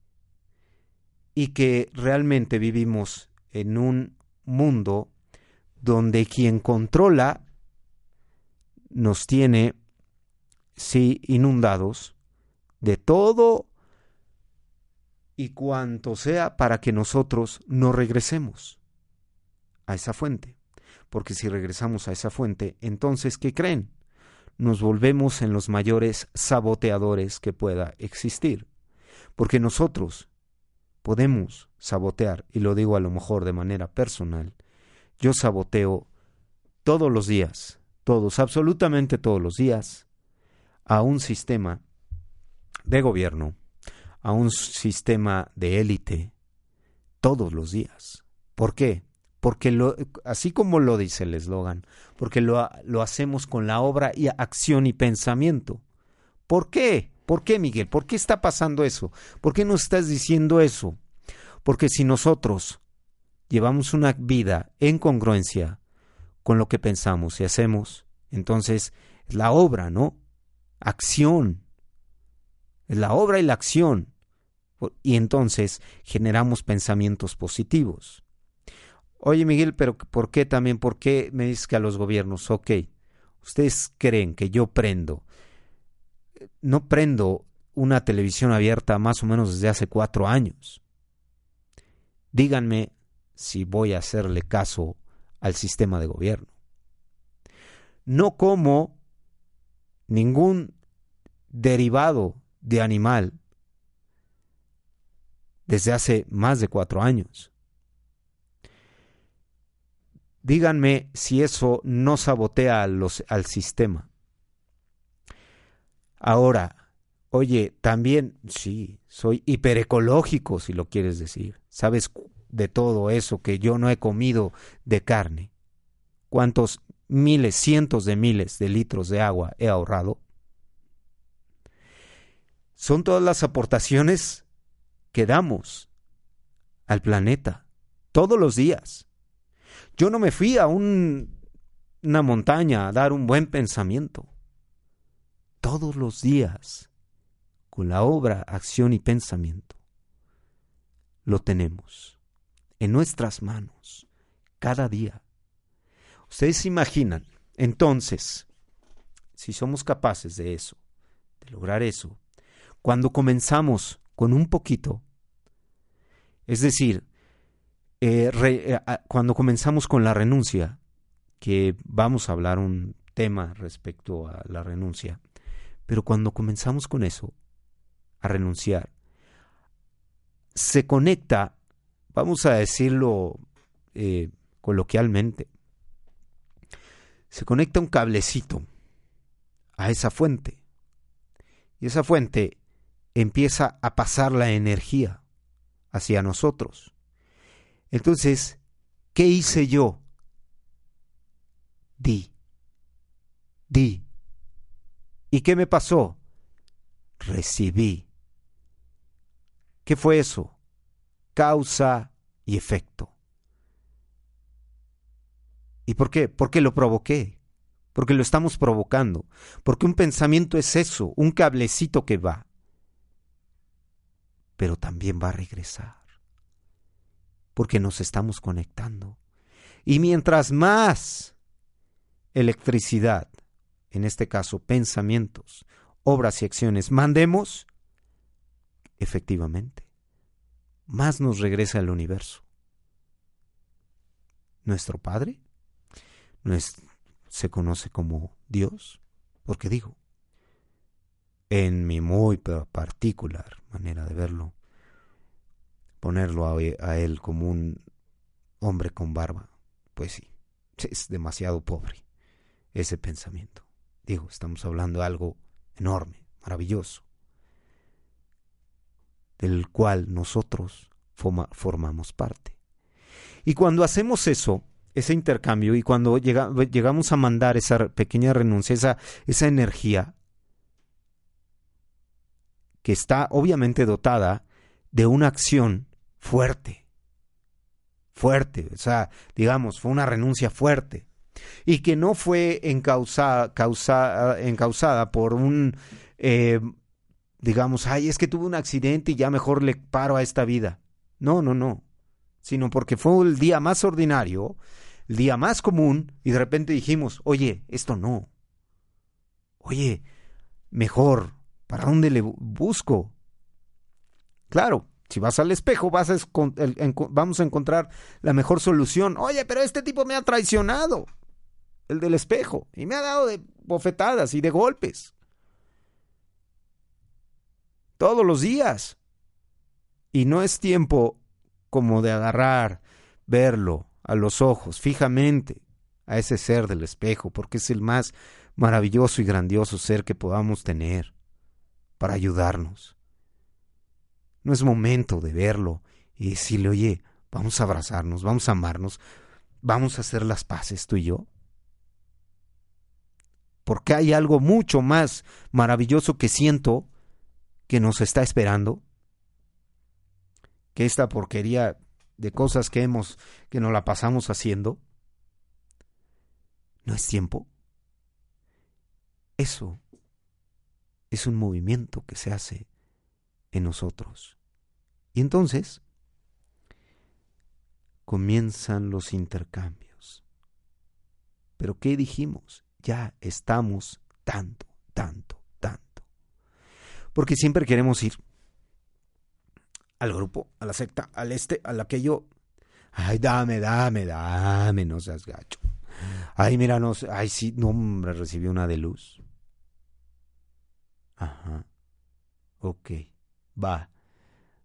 y que realmente vivimos en un mundo donde quien controla nos tiene, sí, inundados de todo y cuanto sea para que nosotros no regresemos a esa fuente. Porque si regresamos a esa fuente, entonces, ¿qué creen? Nos volvemos en los mayores saboteadores que pueda existir. Porque nosotros podemos sabotear, y lo digo a lo mejor de manera personal, yo saboteo todos los días todos, absolutamente todos los días, a un sistema de gobierno, a un sistema de élite, todos los días. ¿Por qué? Porque lo, así como lo dice el eslogan, porque lo, lo hacemos con la obra y acción y pensamiento. ¿Por qué? ¿Por qué, Miguel? ¿Por qué está pasando eso? ¿Por qué nos estás diciendo eso? Porque si nosotros llevamos una vida en congruencia con lo que pensamos y hacemos. Entonces, es la obra, ¿no? Acción. Es la obra y la acción. Y entonces generamos pensamientos positivos. Oye, Miguel, pero ¿por qué también? ¿Por qué me dices que a los gobiernos? Ok, ustedes creen que yo prendo. No prendo una televisión abierta más o menos desde hace cuatro años. Díganme si voy a hacerle caso al sistema de gobierno. No como ningún derivado de animal desde hace más de cuatro años. Díganme si eso no sabotea al sistema. Ahora, oye, también, sí, soy hiperecológico, si lo quieres decir. ¿Sabes de todo eso que yo no he comido de carne? ¿Cuántos miles, cientos de miles de litros de agua he ahorrado? Son todas las aportaciones que damos al planeta todos los días. Yo no me fui a un, una montaña a dar un buen pensamiento. Todos los días, con la obra, acción y pensamiento, lo tenemos en nuestras manos cada día. Ustedes se imaginan, entonces, si somos capaces de eso, de lograr eso, cuando comenzamos con un poquito, es decir, eh, eh, cuando comenzamos con la renuncia, que vamos a hablar un tema respecto a la renuncia, pero cuando comenzamos con eso, a renunciar, se conecta, vamos a decirlo eh, coloquialmente, se conecta un cablecito a esa fuente. Y esa fuente empieza a pasar la energía hacia nosotros. Entonces, ¿qué hice yo? Di. Di. ¿Y qué me pasó? Recibí. ¿Qué fue eso? Causa y efecto. ¿Y por qué? Porque lo provoqué. Porque lo estamos provocando. Porque un pensamiento es eso, un cablecito que va. Pero también va a regresar. Porque nos estamos conectando. Y mientras más electricidad, en este caso pensamientos, obras y acciones, mandemos, efectivamente, más nos regresa al universo. Nuestro Padre no se conoce como Dios, porque digo, en mi muy particular manera de verlo, ponerlo a, a él como un hombre con barba, pues sí, es demasiado pobre ese pensamiento. Digo, estamos hablando de algo enorme, maravilloso, del cual nosotros formamos parte. Y cuando hacemos eso, ese intercambio, y cuando llegamos a mandar esa pequeña renuncia, esa, esa energía, que está obviamente dotada de una acción fuerte, fuerte, o sea, digamos, fue una renuncia fuerte, y que no fue encausada, por un, eh, digamos, ay, es que tuve un accidente y ya mejor le paro a esta vida. No, no, no, sino porque fue el día más ordinario, el día más común, y de repente dijimos, oye, esto no. Oye, mejor, ¿para dónde le busco? Claro, si vas al espejo, vas a vamos a encontrar la mejor solución. Oye, pero este tipo me ha traicionado el del espejo, y me ha dado de bofetadas y de golpes. Todos los días. Y no es tiempo como de agarrar, verlo a los ojos fijamente a ese ser del espejo, porque es el más maravilloso y grandioso ser que podamos tener para ayudarnos. No es momento de verlo y decirle, oye, vamos a abrazarnos, vamos a amarnos, vamos a hacer las paces tú y yo porque hay algo mucho más maravilloso que siento que nos está esperando que esta porquería de cosas que hemos que nos la pasamos haciendo. No es tiempo. Eso es un movimiento que se hace en nosotros y entonces comienzan los intercambios pero qué dijimos ya estamos tanto, tanto, tanto. Porque siempre queremos ir al grupo, a la secta, al este, al aquello. Ay, dame, dame, dame, no seas gacho. Ay, mira, no, ay, sí, no, hombre, recibí una de luz. Ajá. Ok, va.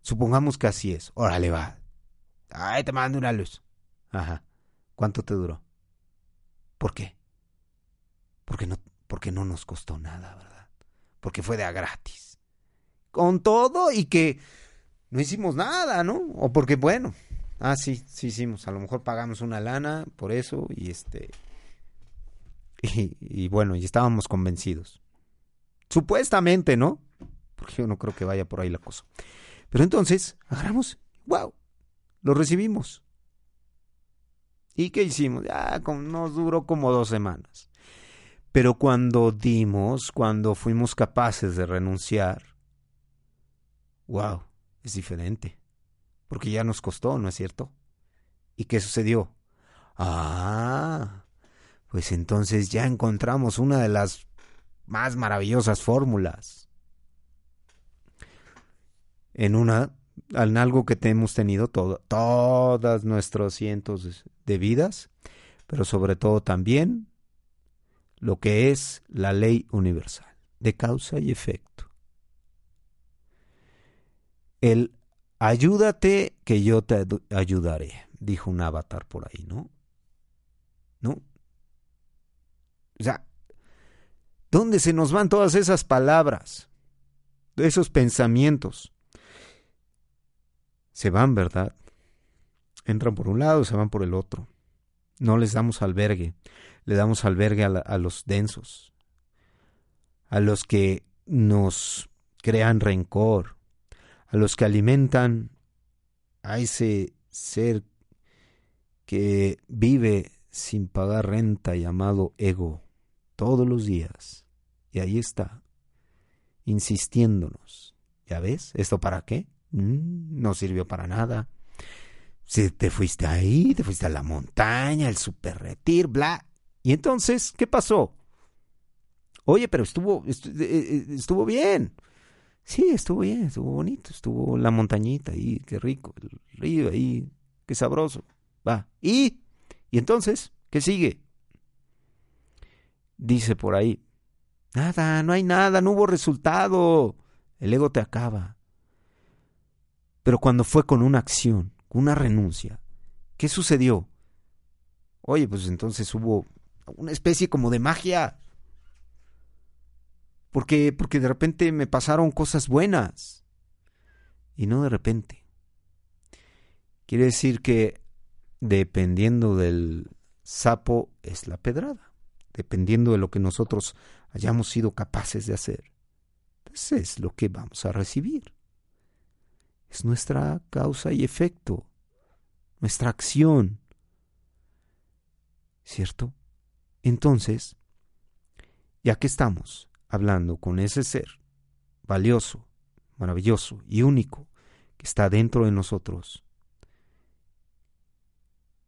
Supongamos que así es. Órale, va. Ay, te mando una luz. Ajá. ¿Cuánto te duró? ¿Por qué? Porque no, porque no nos costó nada, ¿verdad? Porque fue de a gratis. Con todo y que no hicimos nada, ¿no? O porque, bueno, ah, sí, sí hicimos. A lo mejor pagamos una lana por eso y este. Y, y bueno, y estábamos convencidos. Supuestamente, ¿no? Porque yo no creo que vaya por ahí la cosa. Pero entonces, agarramos, wow, lo recibimos. ¿Y qué hicimos? Ya nos duró como dos semanas. Pero cuando dimos, cuando fuimos capaces de renunciar, wow, es diferente. Porque ya nos costó, ¿no es cierto? ¿Y qué sucedió? Ah, pues entonces ya encontramos una de las más maravillosas fórmulas. En una, en algo que hemos tenido todo, todas nuestros cientos de vidas, pero sobre todo también lo que es la ley universal de causa y efecto. El ayúdate que yo te ayudaré, dijo un avatar por ahí, ¿no? ¿No? O sea, ¿dónde se nos van todas esas palabras? Esos pensamientos. Se van, ¿verdad? Entran por un lado, se van por el otro. No les damos albergue, le damos albergue a, los densos, a los que nos crean rencor, a los que alimentan a ese ser que vive sin pagar renta llamado ego todos los días. Y ahí está, insistiéndonos. ¿Ya ves? ¿Esto para qué? Mm, no sirvió para nada. Si te fuiste ahí, te fuiste a la montaña, el super retir, bla. Y entonces, ¿qué pasó? Oye, pero estuvo, eh, eh, estuvo bien. Sí, estuvo bien, estuvo bonito, estuvo la montañita ahí, qué rico, el río ahí, qué sabroso. Va. ¿Y? ¿Y entonces? ¿Qué sigue? Dice por ahí, nada, no hay nada, no hubo resultado. El ego te acaba. Pero cuando fue con una acción, una renuncia, ¿qué sucedió? Oye, pues entonces hubo una especie como de magia. Porque, porque de repente me pasaron cosas buenas. Y no de repente. Quiere decir que dependiendo del sapo es la pedrada. Dependiendo de lo que nosotros hayamos sido capaces de hacer. Pues es lo que vamos a recibir. Es nuestra causa y efecto. Nuestra acción. ¿Cierto? Entonces, ya que estamos hablando con ese ser valioso, maravilloso y único que está dentro de nosotros,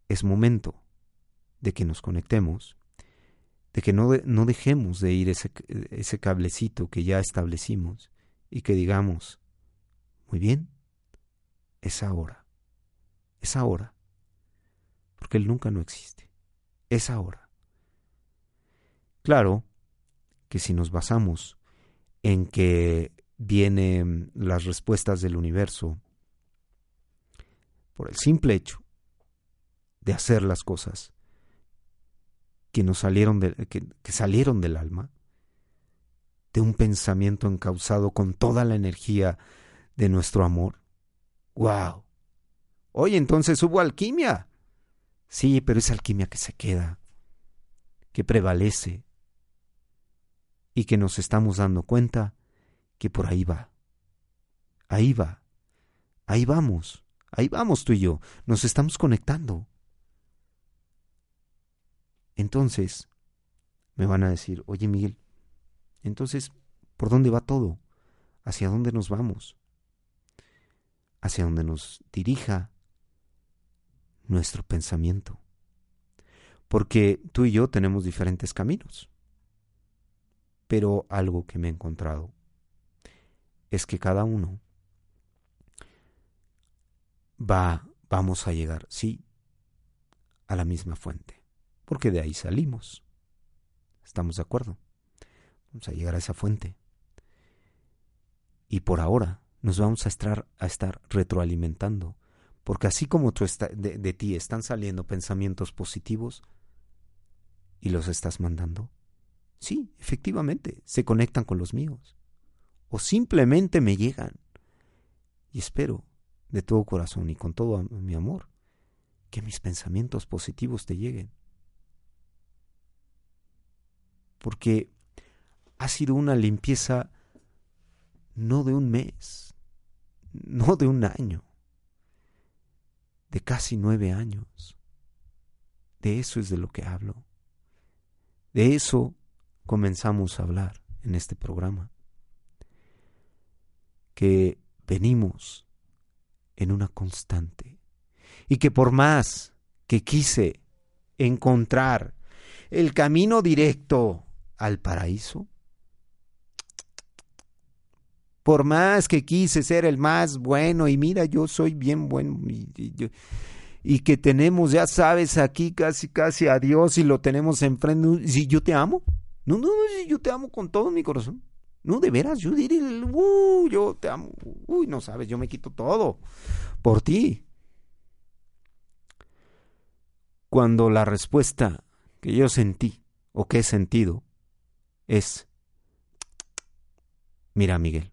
es momento de que nos conectemos, de que no, no dejemos de ir ese, ese cablecito que ya establecimos y que digamos, muy bien, es ahora, es ahora, porque Él nunca no existe, es ahora. Claro, que si nos basamos en que vienen las respuestas del universo por el simple hecho de hacer las cosas que salieron que salieron del alma, de un pensamiento encauzado con toda la energía de nuestro amor. ¡Wow! Oye, entonces hubo alquimia. Sí, pero es alquimia que se queda, que prevalece, y que nos estamos dando cuenta que por ahí va. Ahí va. Ahí vamos. Ahí vamos tú y yo. Nos estamos conectando. Entonces, me van a decir, oye Miguel, entonces, ¿por dónde va todo? ¿Hacia dónde nos vamos? Hacia dónde nos dirija nuestro pensamiento. Porque tú y yo tenemos diferentes caminos. Pero algo que me he encontrado es que cada uno va, vamos a llegar, sí, a la misma fuente, porque de ahí salimos. ¿Estamos de acuerdo? Vamos a llegar a esa fuente. Y por ahora nos vamos a estar, a estar retroalimentando, porque así como de, de ti están saliendo pensamientos positivos y los estás mandando, Sí, efectivamente, se conectan con los míos. O simplemente me llegan. Y espero, de todo corazón y con todo mi amor, que mis pensamientos positivos te lleguen. Porque ha sido una limpieza no de un mes, no de un año, de casi nueve años. De eso es de lo que hablo. De eso comenzamos a hablar en este programa. Que venimos en una constante y que por más que quise encontrar el camino directo al paraíso, por más que quise ser el más bueno y mira, yo soy bien bueno y, que tenemos, ya sabes, aquí casi casi a Dios y lo tenemos enfrente, si yo te amo, no, no, yo te amo con todo mi corazón. No, de veras, yo diré, uh, yo te amo. Uy, no sabes, yo me quito todo por ti. Cuando la respuesta que yo sentí o que he sentido es, mira Miguel,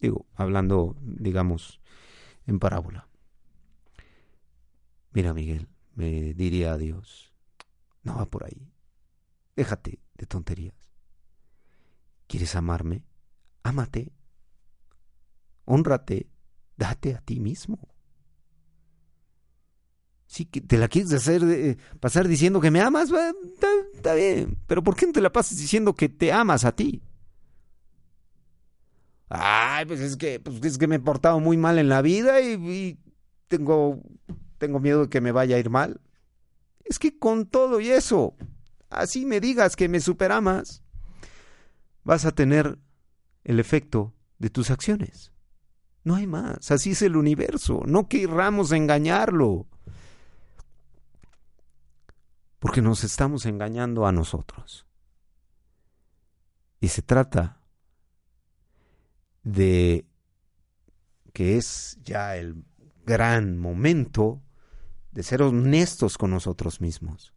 digo, hablando, digamos, en parábola, mira Miguel, me diría a Dios, no va por ahí, déjate de tonterías. ¿Quieres amarme? Ámate. Honrate. Date a ti mismo. Si que te la quieres hacer eh, pasar diciendo que me amas, está, bien. Pero ¿por qué no te la pasas diciendo que te amas a ti? Ay, pues es que, pues es que me he portado muy mal en la vida y, y tengo, tengo miedo de que me vaya a ir mal. Es que con todo y eso, así me digas que me superamas, vas a tener el efecto de tus acciones. No hay más, así es el universo, no querramos engañarlo, porque nos estamos engañando a nosotros. Y se trata de que es ya el gran momento de ser honestos con nosotros mismos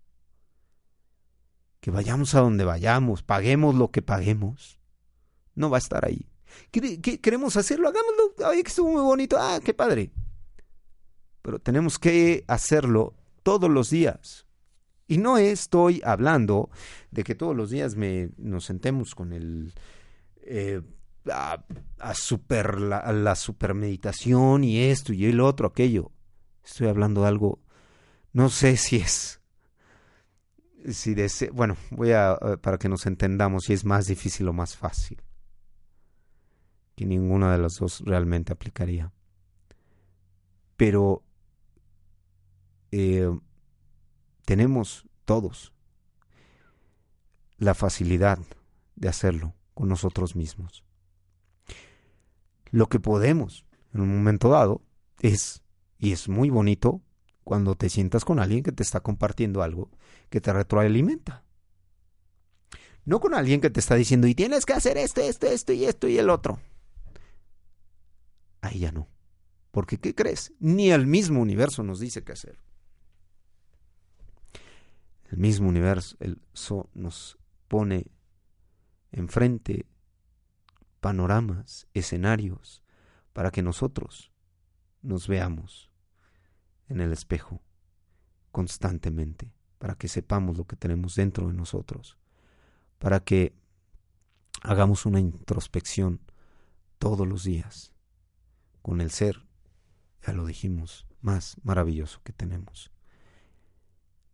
que vayamos a donde vayamos, paguemos lo que paguemos, no va a estar ahí. ¿Queremos hacerlo? Hagámoslo. Ay, que estuvo muy bonito. Ah, qué padre. Pero tenemos que hacerlo todos los días. Y no estoy hablando de que todos los días me, nos sentemos con el... Eh, a, super, la, supermeditación y esto y el otro, aquello. Estoy hablando de algo, no sé si es si bueno, voy a, eh, para que nos entendamos si es más difícil o más fácil. Que ninguna de las dos realmente aplicaría. Pero eh, tenemos todos la facilidad de hacerlo con nosotros mismos. Lo que podemos en un momento dado es, y es muy bonito, cuando te sientas con alguien que te está compartiendo algo que te retroalimenta. No con alguien que te está diciendo, y tienes que hacer esto, esto, esto y esto y el otro. Ahí ya no. Porque, ¿qué crees? Ni el mismo universo nos dice qué hacer. El mismo universo el nos pone enfrente panoramas, escenarios, para que nosotros nos veamos en el espejo constantemente, para que sepamos lo que tenemos dentro de nosotros, para que hagamos una introspección todos los días con el ser, ya lo dijimos, más maravilloso que tenemos.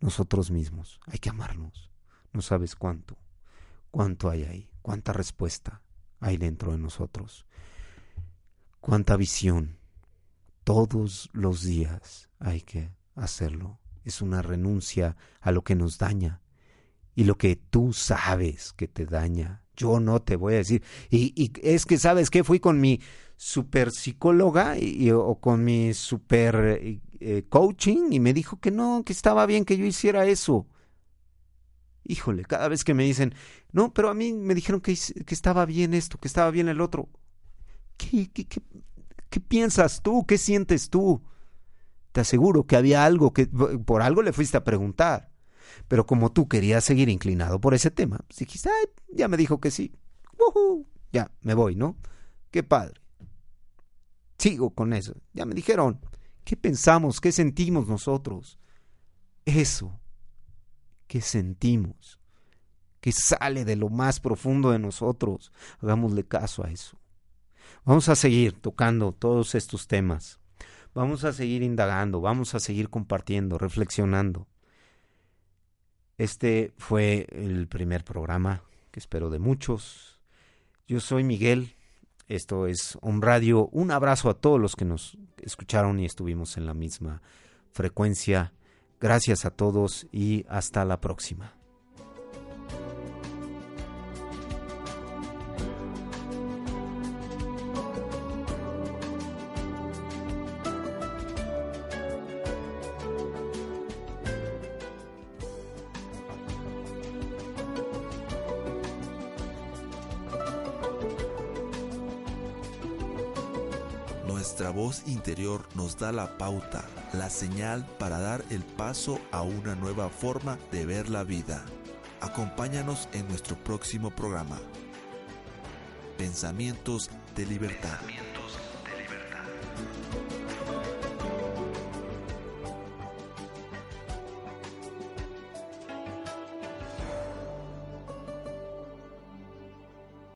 Nosotros mismos, hay que amarnos. No sabes cuánto, cuánto hay ahí, cuánta respuesta hay dentro de nosotros, cuánta visión, todos los días hay que hacerlo. Es una renuncia a lo que nos daña y lo que tú sabes que te daña. Yo no te voy a decir. Y, es que, ¿sabes qué? Fui con mi super psicóloga y, o con mi super eh, eh, coaching y me dijo que no, que estaba bien que yo hiciera eso. Híjole, cada vez que me dicen, no, pero a mí me dijeron que, que estaba bien esto, que estaba bien el otro. ¿Qué, qué, qué, qué piensas tú? ¿Qué sientes tú? Te aseguro que había algo que por algo le fuiste a preguntar. Pero como tú querías seguir inclinado por ese tema, pues dijiste, ya me dijo que sí. Ya, me voy, ¿no? Qué padre. Sigo con eso. Ya me dijeron. ¿Qué pensamos? ¿Qué sentimos nosotros? Eso que sentimos, que sale de lo más profundo de nosotros. Hagámosle caso a eso. Vamos a seguir tocando todos estos temas. Vamos a seguir indagando, vamos a seguir compartiendo, reflexionando. Este fue el primer programa que espero de muchos. Yo soy Miguel, esto es On Radio. Un abrazo a todos los que nos escucharon y estuvimos en la misma frecuencia. Gracias a todos y hasta la próxima. Voz interior nos da la pauta, la señal para dar el paso a una nueva forma de ver la vida. Acompáñanos en nuestro próximo programa. Pensamientos de libertad.